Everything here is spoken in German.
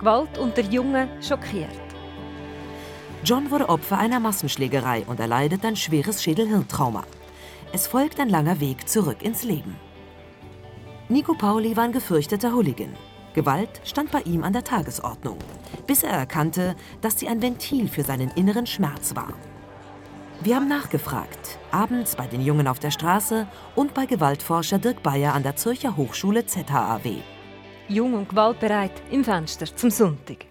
Gewalt unter Jungen schockiert. John wurde Opfer einer Massenschlägerei und erleidet ein schweres Schädelhirntrauma. Es folgt ein langer Weg zurück ins Leben. Nico Pauli war ein gefürchteter Hooligan. Gewalt stand bei ihm an der Tagesordnung, bis er erkannte, dass sie ein Ventil für seinen inneren Schmerz war. Wir haben nachgefragt, abends bei den Jungen auf der Straße und bei Gewaltforscher Dirk Bayer an der Zürcher Hochschule ZHAW. Jung und gewaltbereit im Fenster zum Sonntag.